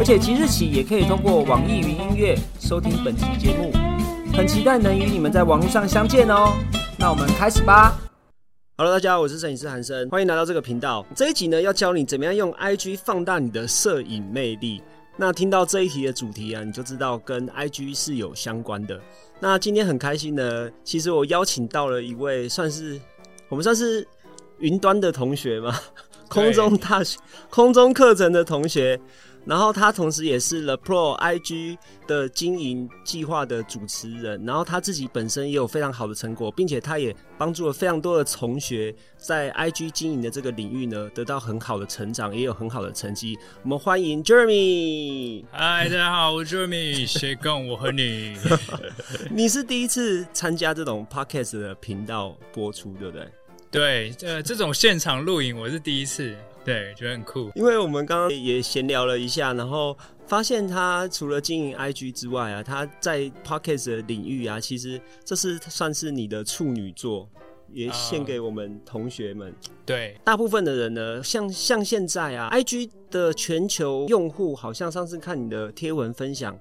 而且即日起也可以通过网易云音乐收听本期节目，很期待能与你们在网络上相见哦。那我们开始吧。Hello，大家好，我是摄影师韩生，欢迎来到这个频道。这一集呢，要教你怎么样用 IG 放大你的摄影魅力。那听到这一题的主题啊，你就知道跟 IG 是有相关的。那今天很开心呢，其实我邀请到了一位算是我们算是云端的同学嘛，空中大学空中课程的同学。然后他同时也是 The Pro IG 的经营计划的主持人，然后他自己本身也有非常好的成果，并且他也帮助了非常多的同学在 IG 经营的这个领域呢，得到很好的成长，也有很好的成绩。我们欢迎 Jeremy。嗨，大家好，我是 Jeremy，谁跟我和你？你是第一次参加这种 Podcast 的频道播出，对不对？对，呃，这种现场录影我是第一次。对，觉得很酷。因为我们刚刚也闲聊了一下，然后发现他除了经营 IG 之外啊，他在 Podcast 的领域啊，其实这是算是你的处女作，也献给我们同学们。对，大部分的人呢，像像现在啊，IG 的全球用户好像上次看你的贴文分享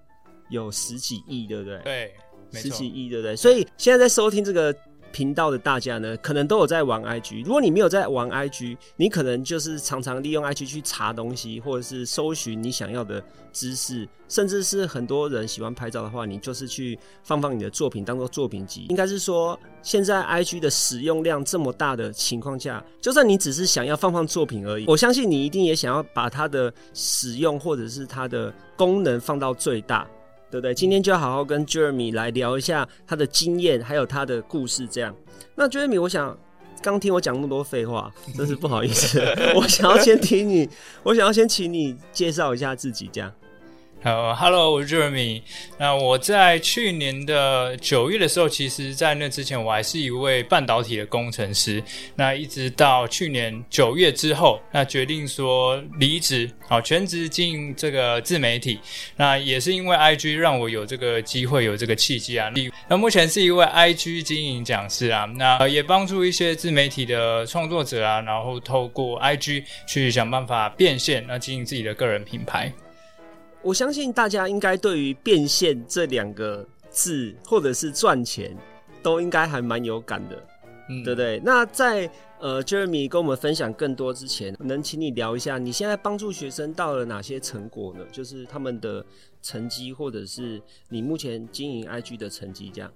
有十几亿，对不对？对，十几亿，对不对？所以现在在收听这个。频道的大家呢，可能都有在玩 IG。如果你没有在玩 IG，你可能就是常常利用 IG 去查东西，或者是搜寻你想要的知识，甚至是很多人喜欢拍照的话，你就是去放放你的作品当做作品集。应该是说，现在 IG 的使用量这么大的情况下，就算你只是想要放放作品而已，我相信你一定也想要把它的使用或者是它的功能放到最大。对不对？今天就要好好跟 Jeremy 来聊一下他的经验，还有他的故事。这样，那 Jeremy，我想刚听我讲那么多废话，真是不好意思。我想要先听你，我想要先请你介绍一下自己，这样。好，Hello，我是 Jeremy。那我在去年的九月的时候，其实，在那之前，我还是一位半导体的工程师。那一直到去年九月之后，那决定说离职，好，全职经营这个自媒体。那也是因为 IG 让我有这个机会，有这个契机啊。那目前是一位 IG 经营讲师啊，那也帮助一些自媒体的创作者啊，然后透过 IG 去想办法变现，那经营自己的个人品牌。我相信大家应该对于变现这两个字，或者是赚钱，都应该还蛮有感的，嗯，对不对？那在呃，Jeremy 跟我们分享更多之前，能请你聊一下，你现在帮助学生到了哪些成果呢？就是他们的成绩，或者是你目前经营 IG 的成绩，这样。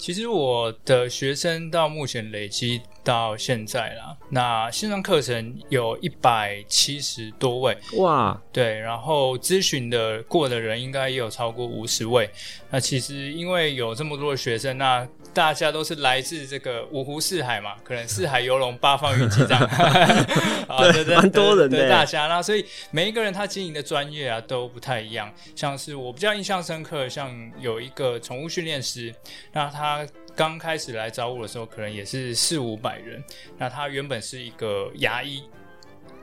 其实我的学生到目前累积到现在啦，那线上课程有一百七十多位哇，对，然后咨询的过的人应该也有超过五十位。那其实因为有这么多的学生，那大家都是来自这个五湖四海嘛，可能四海游龙，八方云集这样，对对，蛮多人的大家。那所以每一个人他经营的专业啊都不太一样。像是我比较印象深刻，像有一个宠物训练师，那他刚开始来找我的时候，可能也是四五百人。那他原本是一个牙医。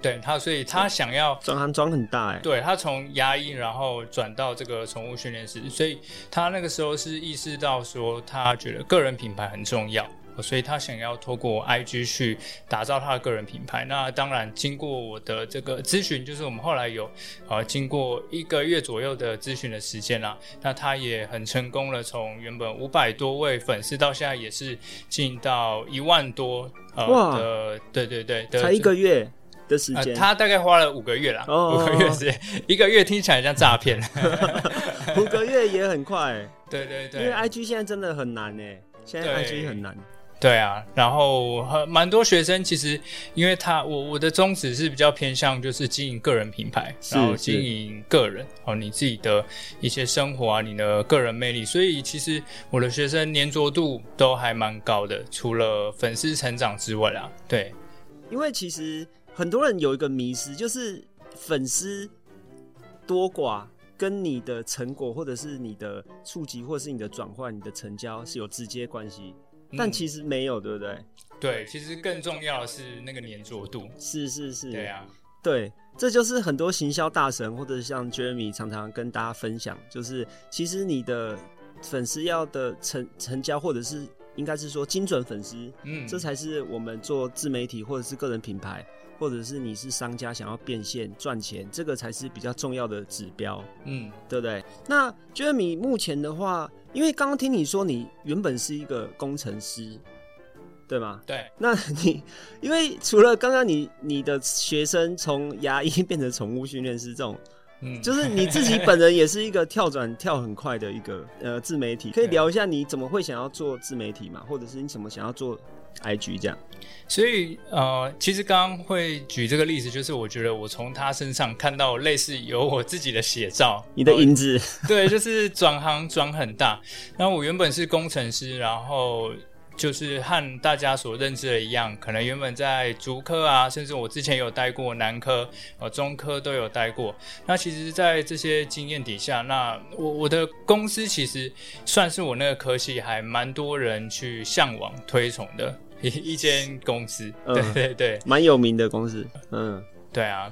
对他，所以他想要转行转很大哎。对他从牙医，然后转到这个宠物训练师，所以他那个时候是意识到说，他觉得个人品牌很重要，所以他想要透过 IG 去打造他的个人品牌。那当然，经过我的这个咨询，就是我们后来有呃经过一个月左右的咨询的时间啦，那他也很成功了，从原本五百多位粉丝到现在也是进到一万多呃的，对对对，才一个月。的时间，他大概花了五个月啦，哦五个月时间，一个月听起来像诈骗，五个月也很快，对对对，因为 IG 现在真的很难呢，现在 IG 很难，对啊，然后蛮多学生其实，因为他我我的宗旨是比较偏向就是经营个人品牌，然后经营个人哦，你自己的一些生活啊，你的个人魅力，所以其实我的学生粘着度都还蛮高的，除了粉丝成长之外啦，对，因为其实。很多人有一个迷失，就是粉丝多寡跟你的成果，或者是你的触及，或者是你的转换、你的成交是有直接关系，但嗯其实没有，对不对？对，其实更重要的是那个粘着度。是是是，对啊，对，这就是很多行销大神或者像 Jeremy 常常跟大家分享，就是其实你的粉丝要的成成交，或者是应该是说精准粉丝，嗯，这才是我们做自媒体或者是个人品牌，或者是你是商家想要变现赚钱，这个才是比较重要的指标，嗯，对不对？那 Jeremy 目前的话，因为刚刚听你说你原本是一个工程师，对吗？对，那你因为除了刚刚你你的学生从牙医变成宠物训练师这种，嗯，就是你自己本人也是一个跳转跳很快的一个呃自媒体，可以聊一下你怎么会想要做自媒体嘛，或者是你怎么想要做 IG 这样？所以呃，其实刚刚会举这个例子，就是我觉得我从他身上看到类似有我自己的写照，你的哦影子，对，就是转行转很大。然后我原本是工程师，然后就是和大家所认知的一样，可能原本在竹科啊，甚至我之前有待过南科、呃中科都有待过。那其实，在这些经验底下，那我我的公司其实算是我那个科系还蛮多人去向往推崇的一一间公司。嗯对对对。蛮有名的公司，嗯，对啊，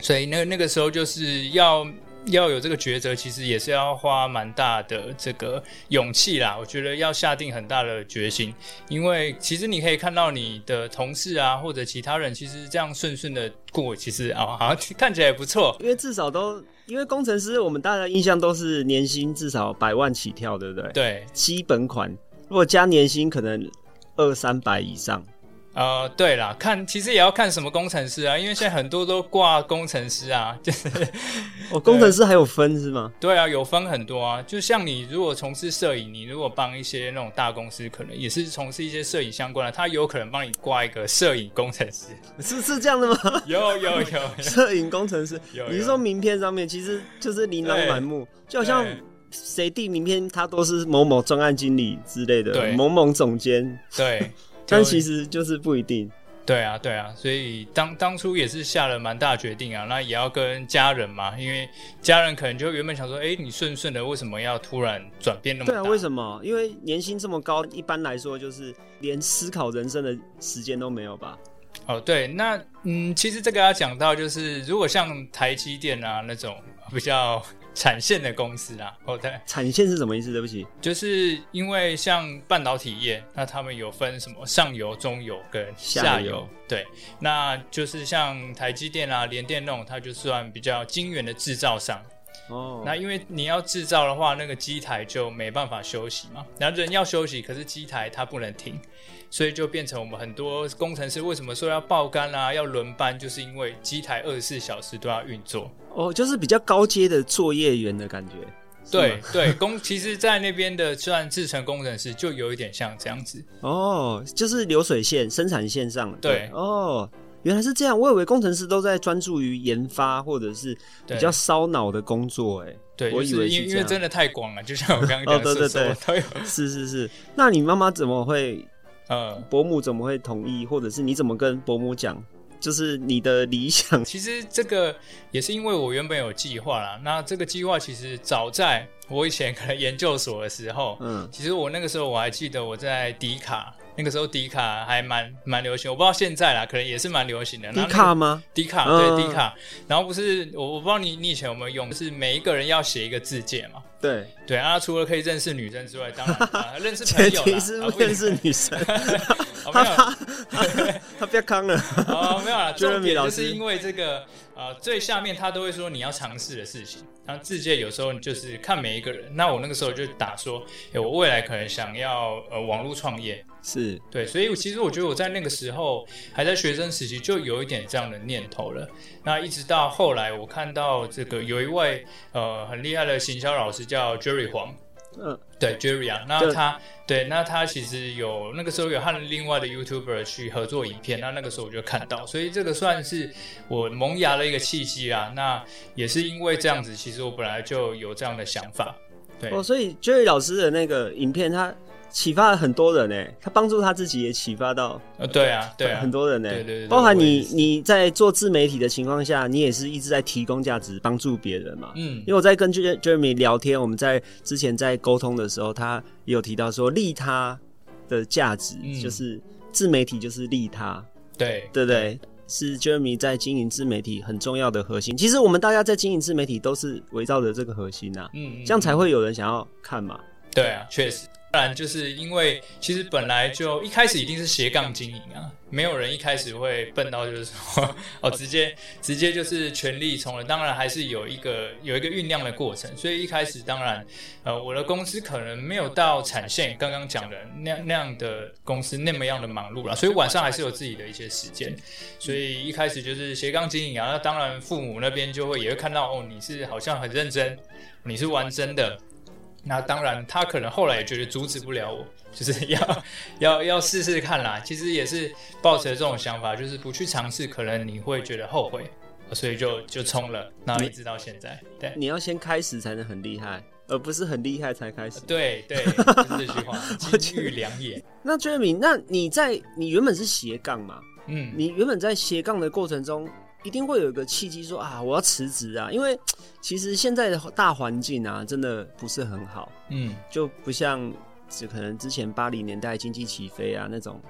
所以那那个时候就是要要有这个抉择，其实也是要花蛮大的这个勇气啦。我觉得要下定很大的决心，因为其实你可以看到你的同事啊，或者其他人，其实这样顺顺的过，其实啊，好像 看起来也不错。因为至少都因为工程师，我们大家印象都是年薪至少百万起跳，对不对？对，基本款如果加年薪可能二三百以上，呃，对啦，看其实也要看什么工程师啊，因为现在很多都挂工程师啊，就是哦，工程师还有分是吗？对啊，有分很多啊。就像你如果从事摄影，你如果帮一些那种大公司，可能也是从事一些摄影相关的，他有可能帮你挂一个摄影工程师。是是这样的吗？有 有有，摄影工程师，有你是说名片上面其实就是琳琅满目，就好像对谁递名片，他都是某某专案经理之类的，对某某总监，对，但其实就是不一定。对啊对啊，所以当当初也是下了蛮大决定啊，那也要跟家人嘛，因为家人可能就原本想说，哎，你顺顺的，为什么要突然转变那么大？对啊，为什么？因为年薪这么高，一般来说就是连思考人生的时间都没有吧？哦，对，那嗯，其实这个要讲到，就是如果像台积电啊那种比较产线的公司啦，哦对，产线是什么意思？对不起，就是因为像半导体业，那他们有分什么上游、中游跟下游，下游。对，那就是像台积电啊、联电那种，它就算比较晶圆的制造商。哦，那因为你要制造的话，那个机台就没办法休息嘛。然后人要休息，可是机台它不能停，所以就变成我们很多工程师为什么说要爆肝啊、要轮班，就是因为机台二十四小时都要运作。哦，就是比较高阶的作业员的感觉。对对，工其实，在那边的算制成工程师，就有一点像这样子。哦，就是流水线生产线上。对哦，原来是这样，我以为工程师都在专注于研发或者是比较烧脑的工作。哎，对，我以为因为真的太广了，就像我刚刚讲哦对对的，什么都有。是是是。那你妈妈怎么会？呃，伯母怎么会同意？或者是你怎么跟伯母讲？就是你的理想。其实这个也是因为我原本有计划啦。那这个计划其实早在我以前可能研究所的时候，嗯，其实我那个时候我还记得我在迪卡，那个时候迪卡还蛮蛮流行，我不知道现在啦，可能也是蛮流行的。迪卡吗？迪卡嗯对迪卡，然后不是我我不知道你你以前有没有用，是每一个人要写一个字界嘛。对，对啊，除了可以认识女生之外，当然、啊、认识朋友啦 提是啊不认识女生，哦没有他不要康了。哦，没有啦，重点就是因为这个呃最下面他都会说你要尝试的事情，然后字界有时候就是看每一个人。那我那个时候就打说，哎我未来可能想要呃网络创业，是，对，所以其实我觉得我在那个时候还在学生时期就有一点这样的念头了。那一直到后来，我看到这个有一位呃很厉害的行销老师叫 Jerry 黄，嗯，对 Jerry 啊，那他对，那他其实有那个时候有和另外的 YouTuber 去合作影片，那那个时候我就看到，所以这个算是我萌芽的一个契机啦。那也是因为这样子，其实我本来就有这样的想法。对，哦，所以 Jerry 老师的那个影片，他启发了很多人呢，他帮助他自己也启发到呃，对啊，对啊，很多人呢，对对对包含你你在做自媒体的情况下，你也是一直在提供价值，帮助别人嘛。嗯因为我在跟 Jer- Jeremy 聊天，我们在之前在沟通的时候，他也有提到说利他的价值，嗯就是自媒体就是利他，对对不对？是 Jeremy 在经营自媒体很重要的核心。其实我们大家在经营自媒体都是围绕着这个核心啊，嗯，嗯这样才会有人想要看嘛。对啊，确实。当然，就是因为其实本来就一开始一定是斜杠经营啊，没有人一开始会笨到就是说 哦，直接直接就是全力冲了。当然还是有一个有一个酝酿的过程，所以一开始当然呃，我的公司可能没有到产线刚刚讲的那那样的公司那么样的忙碌了，所以晚上还是有自己的一些时间。所以一开始就是斜杠经营啊，那当然父母那边就会也会看到哦，你是好像很认真，你是玩真的。那当然，他可能后来也觉得阻止不了我，就是 要要要试试看啦。其实也是抱着这种想法，就是不去尝试，可能你会觉得后悔，所以就就冲了，然后一直到现在。对你要先开始才能很厉害，而不是很厉害才开始。对对，就是这句话，金玉良言。那 Jeremy，那你在你原本是斜杠嘛？嗯，你原本在斜杠的过程中，一定会有一个契机说啊，我要辞职啊，因为其实现在的大环境啊，真的不是很好，嗯。就不像只可能之前八零年代经济起飞啊那种，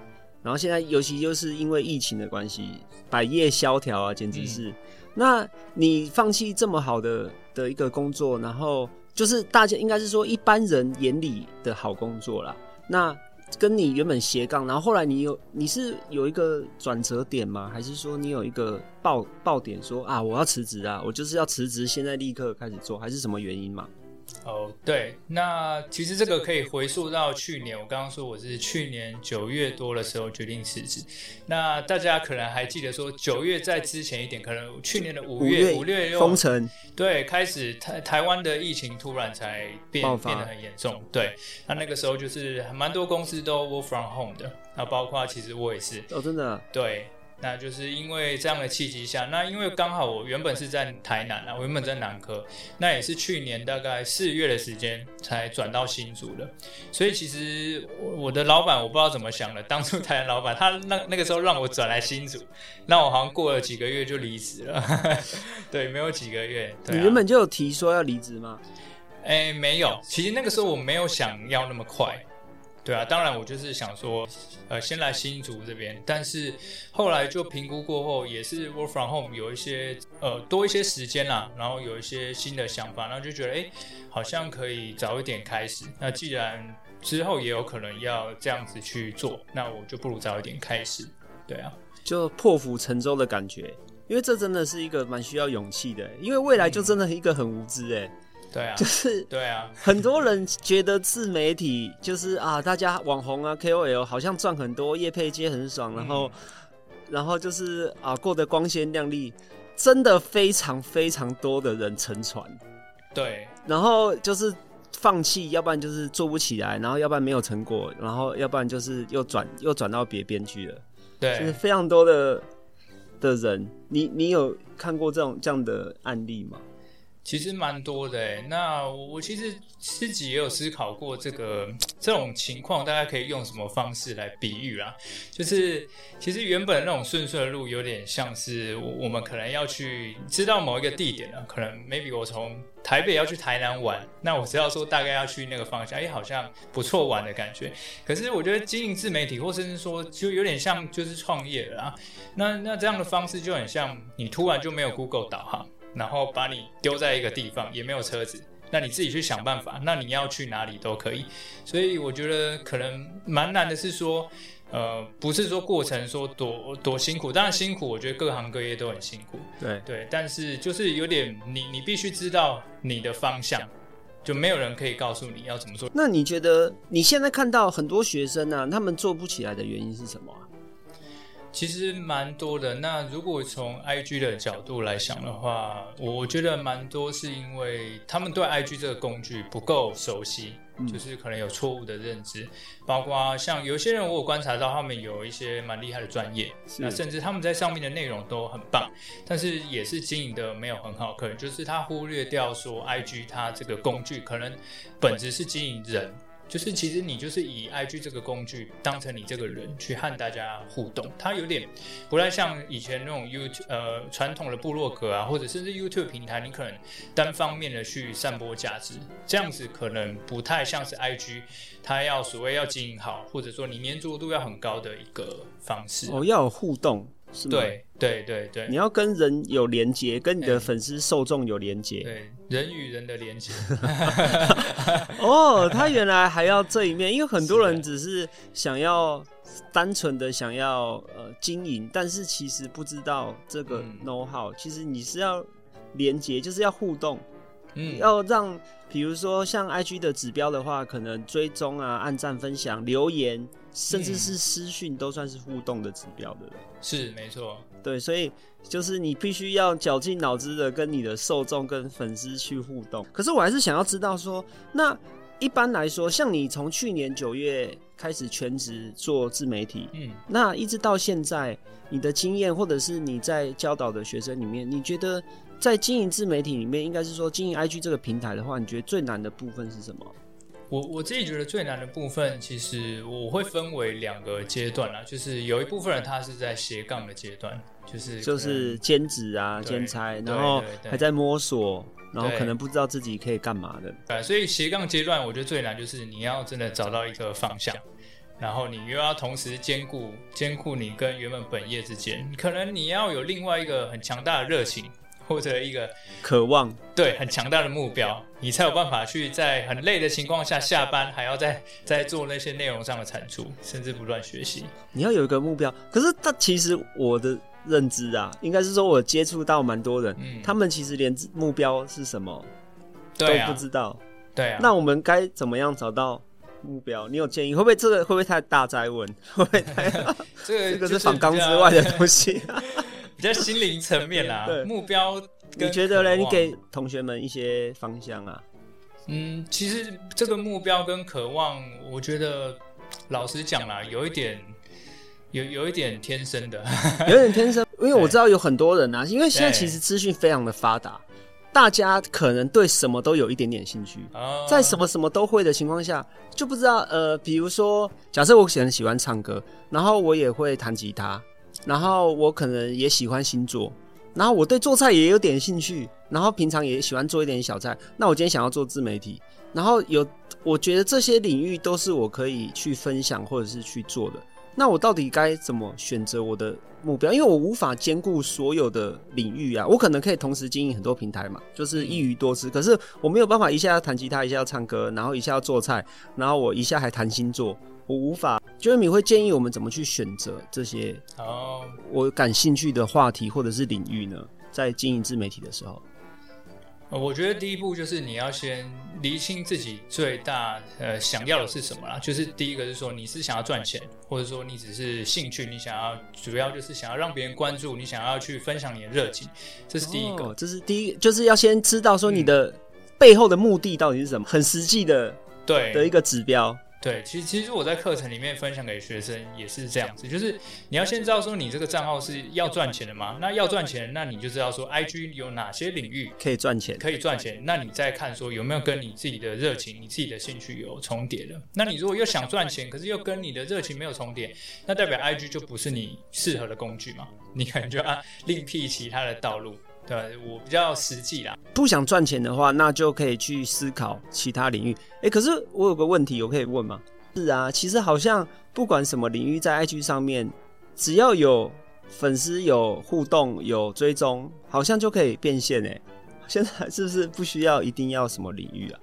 然后现在尤其就是因为疫情的关系，百业萧条啊，简直是。那你放弃这么好的的一个工作，然后就是大家应该是说一般人眼里的好工作啦。那跟你原本斜杠，然后后来你有你是有一个转折点吗？还是说你有一个爆爆点说啊我要辞职啊，我就是要辞职，现在立刻开始做，还是什么原因嘛？哦，对，那其实这个可以回溯到去年，我刚刚说我是去年九月多的时候决定辞职。那大家可能还记得说，九月在之前一点，可能去年的五月、五月又封城，对，开始台台湾的疫情突然才变爆发变得很严重。对，那那个时候就是蛮多公司都 work from home 的，那包括其实我也是。哦，真的啊、对，那就是因为这样的契机下，那因为刚好我原本是在台南啊，我原本在南科，那也是去年大概四月的时间才转到新竹的，所以其实我我的老板我不知道怎么想的，当初台南老板他那那个时候让我转来新竹，那我好像过了几个月就离职了，对，没有几个月，你原本就有提说要离职吗？哎，没有，其实那个时候我没有想要那么快，对啊，当然我就是想说，呃，先来新竹这边，但是后来就评估过后，也是 work from home 有一些呃多一些时间啦，然后有一些新的想法，然后就觉得哎，好像可以早一点开始。那既然之后也有可能要这样子去做，那我就不如早一点开始。对啊，就破釜沉舟的感觉，因为这真的是一个蛮需要勇气的，因为未来就真的一个很无知哎，对啊就，是对啊，很多人觉得自媒体就是啊，大家网红啊 KOL 好像赚很多，业配接很爽，然后、然后就是啊过得光鲜亮丽，真的非常非常多的人沉船，对，然后就是放弃，要不然就是做不起来，然后要不然没有成果，然后要不然就是又转又转到别边去了。对。就是，非常多的的人，你你有看过这种这样的案例吗？其实蛮多的诶。那我我其实自己也有思考过这个这种情况，大家可以用什么方式来比喻啦？就是其实原本那种顺顺的路，有点像是我我们可能要去知道某一个地点了，可能 maybe 我从台北要去台南玩，那我知道说大概要去那个方向，哎，好像不错玩的感觉。可是我觉得经营自媒体，或甚至说就有点像就是创业了啊。那那这样的方式就很像你突然就没有 Google 导航。然后把你丢在一个地方，也没有车子，那你自己去想办法。那你要去哪里都可以。所以我觉得可能蛮难的是说，呃，不是说过程说多多辛苦，当然辛苦，我觉得各行各业都很辛苦，对，对。但是就是有点你你必须知道你的方向，就没有人可以告诉你要怎么做。那你觉得你现在看到很多学生啊，他们做不起来的原因是什么啊？其实蛮多的。那如果从 IG 的角度来想的话，我觉得蛮多是因为他们对 IG 这个工具不够熟悉，就是可能有错误的认知。包括像有些人，我有观察到他们有一些蛮厉害的专业，那甚至他们在上面的内容都很棒，但是也是经营的没有很好，可能就是他忽略掉说 IG 它这个工具可能本质是经营人。就是其实你就是以 IG 这个工具当成你这个人去和大家互动，它有点不太像以前那种 YouTube 呃传统的部落格啊，或者甚至 YouTube 平台，你可能单方面的去散播价值，这样子可能不太像是 IG，它要所谓要经营好，或者说你粘着度要很高的一个方式。哦，要有互动。对对对对，你要跟人有连接，跟你的粉丝受众有连接，对人与人的连接。哦，他原来还要这一面，因为很多人只是想要单纯的想要呃经营，但是其实不知道这个 know how，其实你是要连接，就是要互动。嗯，要让比如说像 IG 的指标的话，可能追踪啊、按赞、分享、留言，甚至是私讯，都算是互动的指标的。是没错，对，所以就是你必须要绞尽脑汁的跟你的受众、跟粉丝去互动。可是我还是想要知道说，那一般来说，像你从去年九月开始全职做自媒体，嗯，那一直到现在，你的经验或者是你在教导的学生里面，你觉得？在经营自媒体里面，应该是说经营 IG 这个平台的话，你觉得最难的部分是什么？我我自己觉得最难的部分，其实我会分为两个阶段啦，就是有一部分人他是在斜杠的阶段，就是就是兼职啊、兼差，然后还在摸索，然后可能不知道自己可以干嘛的。对，所以斜杠阶段，我觉得最难就是你要真的找到一个方向，然后你又要同时兼顾兼顾你跟原本本业之间，可能你要有另外一个很强大的热情。或者一个渴望，对，很强大的目标，你才有办法去在很累的情况下下班，还要再再做那些内容上的产出，甚至不断学习。你要有一个目标，可是他其实我的认知啊，应该是说我接触到蛮多人，他们其实连目标是什么都不知道。对啊，那我们该怎么样找到目标？你有建议？会不会这个会不会太大灾问？会不会太 这个这个是反纲之外的东西？比较心灵层面啦，目标，你觉得嘞？你给同学们一些方向啊？嗯，其实这个目标跟渴望，我觉得老实讲啦，有一点，有有一点天生的，有点天生。因为我知道有很多人啊，因为现在其实资讯非常的发达，大家可能对什么都有一点点兴趣，在什么什么都会的情况下，就不知道呃，比如说，假设我很喜欢唱歌，然后我也会弹吉他。然后我可能也喜欢星座，然后我对做菜也有点兴趣，然后平常也喜欢做一点小菜。那我今天想要做自媒体，然后有我觉得这些领域都是我可以去分享或者是去做的。那我到底该怎么选择我的目标？因为我无法兼顾所有的领域啊。我可能可以同时经营很多平台嘛，就是一鱼多吃。可是我没有办法一下要弹吉他，一下要唱歌，然后一下要做菜，然后我一下还谈星座。我无法，就是你会建议我们怎么去选择这些哦，我感兴趣的话题或者是领域呢？在经营自媒体的时候，我觉得第一步就是你要先厘清自己最大呃想要的是什么啦。就是第一个是说你是想要赚钱，或者说你只是兴趣，你想要主要就是想要让别人关注，你想要去分享你的热情，这是第一个。这是第一，就是要先知道说你的背后的目的到底是什么，很实际的对的一个指标。对，其实其实我在课程里面分享给学生也是这样子，就是你要先知道说你这个账号是要赚钱的嘛？那要赚钱，那你就知道说 IG 有哪些领域可以赚钱，可以赚钱。那你再看说有没有跟你自己的热情、你自己的兴趣有重叠的。那你如果又想赚钱，可是又跟你的热情没有重叠，那代表 IG 就不是你适合的工具嘛？你可能就要另辟其他的道路。对我比较实际啦，不想赚钱的话，那就可以去思考其他领域。哎，可是我有个问题，我可以问吗？是啊，其实好像不管什么领域，在 IG 上面，只要有粉丝、有互动、有追踪，好像就可以变现哎。现在是不是不需要一定要什么领域啊？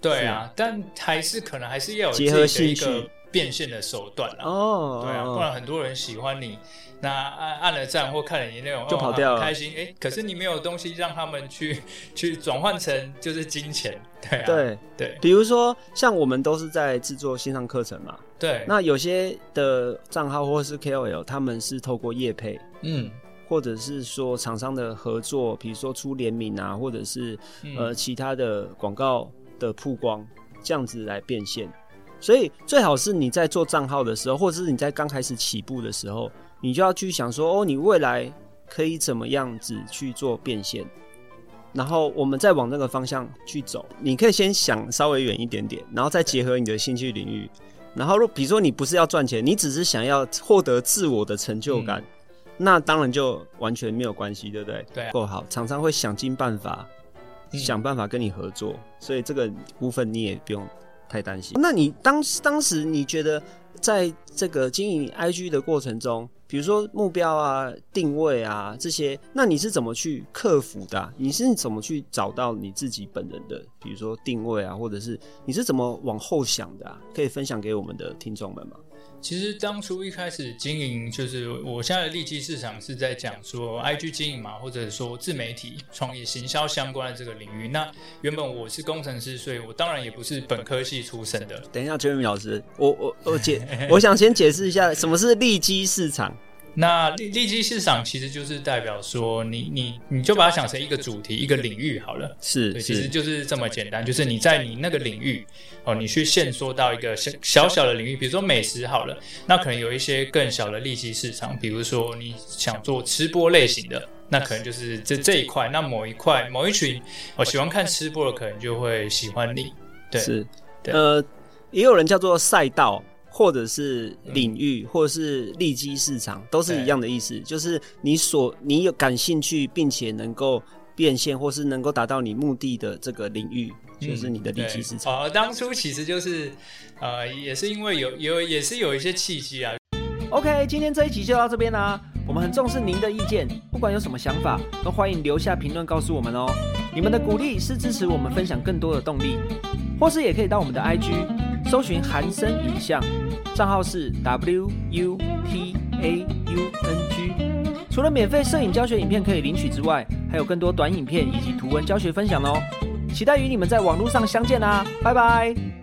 对啊，但还是可能还是要有结合兴趣。变现的手段了哦，对啊，不然很多人喜欢你，那按按了赞或看了你内容就跑掉了，开心。哎，可是你没有东西让他们去去转换成就是金钱，对啊，对对，比如说像我们都是在制作线上课程嘛，对，那有些的账号或是 KOL，他们是透过业配，嗯，或者是说厂商的合作，比如说出联名啊，或者是呃其他的广告的曝光，这样子来变现。所以最好是你在做账号的时候，或者是你在刚开始起步的时候，你就要去想说，哦，你未来可以怎么样子去做变现？然后我们再往那个方向去走。你可以先想稍微远一点点，然后再结合你的兴趣领域。然后，如比如说你不是要赚钱，你只是想要获得自我的成就感，那当然就完全没有关系，对不对？对，够好，厂商会想尽办法，想办法跟你合作，所以这个部分你也不用太担心。那你当当时你觉得在这个经营 IG 的过程中？比如说目标啊、定位啊这些，那你是怎么去克服的？你是怎么去找到你自己本人的？比如说定位啊，或者是你是怎么往后想的？可以分享给我们的听众们吗？其实当初一开始经营，就是我现在的利基市场是在讲说 IG 经营嘛，或者说自媒体创业、行销相关的这个领域。那原本我是工程师，所以我当然也不是本科系出身的。等一下，Jeremy 老师，我我我解，我想先解释一下什么是利基市场。那利利基市场其实就是代表说，你你你就把它想成一个主题、一个领域好了。是，其实就是这么简单，就是你在你那个领域哦，你去限缩到一个小小小的领域，比如说美食好了，那可能有一些更小的利基市场，比如说你想做吃播类型的，那可能就是这这一块。那某一块某一群我喜欢看吃播的，可能就会喜欢你。对，是，呃，也有人叫做赛道。或者是领域，或者是利基市场，都是一样的意思。就是你所你有感兴趣，并且能够变现，或是能够达到你目的的这个领域，就是你的利基市场。呃，当初其实就是呃，也是因为有有也是有一些契机啊。OK，今天这一集就到这边啦。我们很重视您的意见，不管有什么想法，都欢迎留下评论告诉我们哦。你们的鼓励是支持我们分享更多的动力，或是也可以到我们的 IG。搜寻韩生影像，账号是 W U T A U N G。除了免费摄影教学影片可以领取之外，还有更多短影片以及图文教学分享哦。期待与你们在网络上相见啦，拜拜。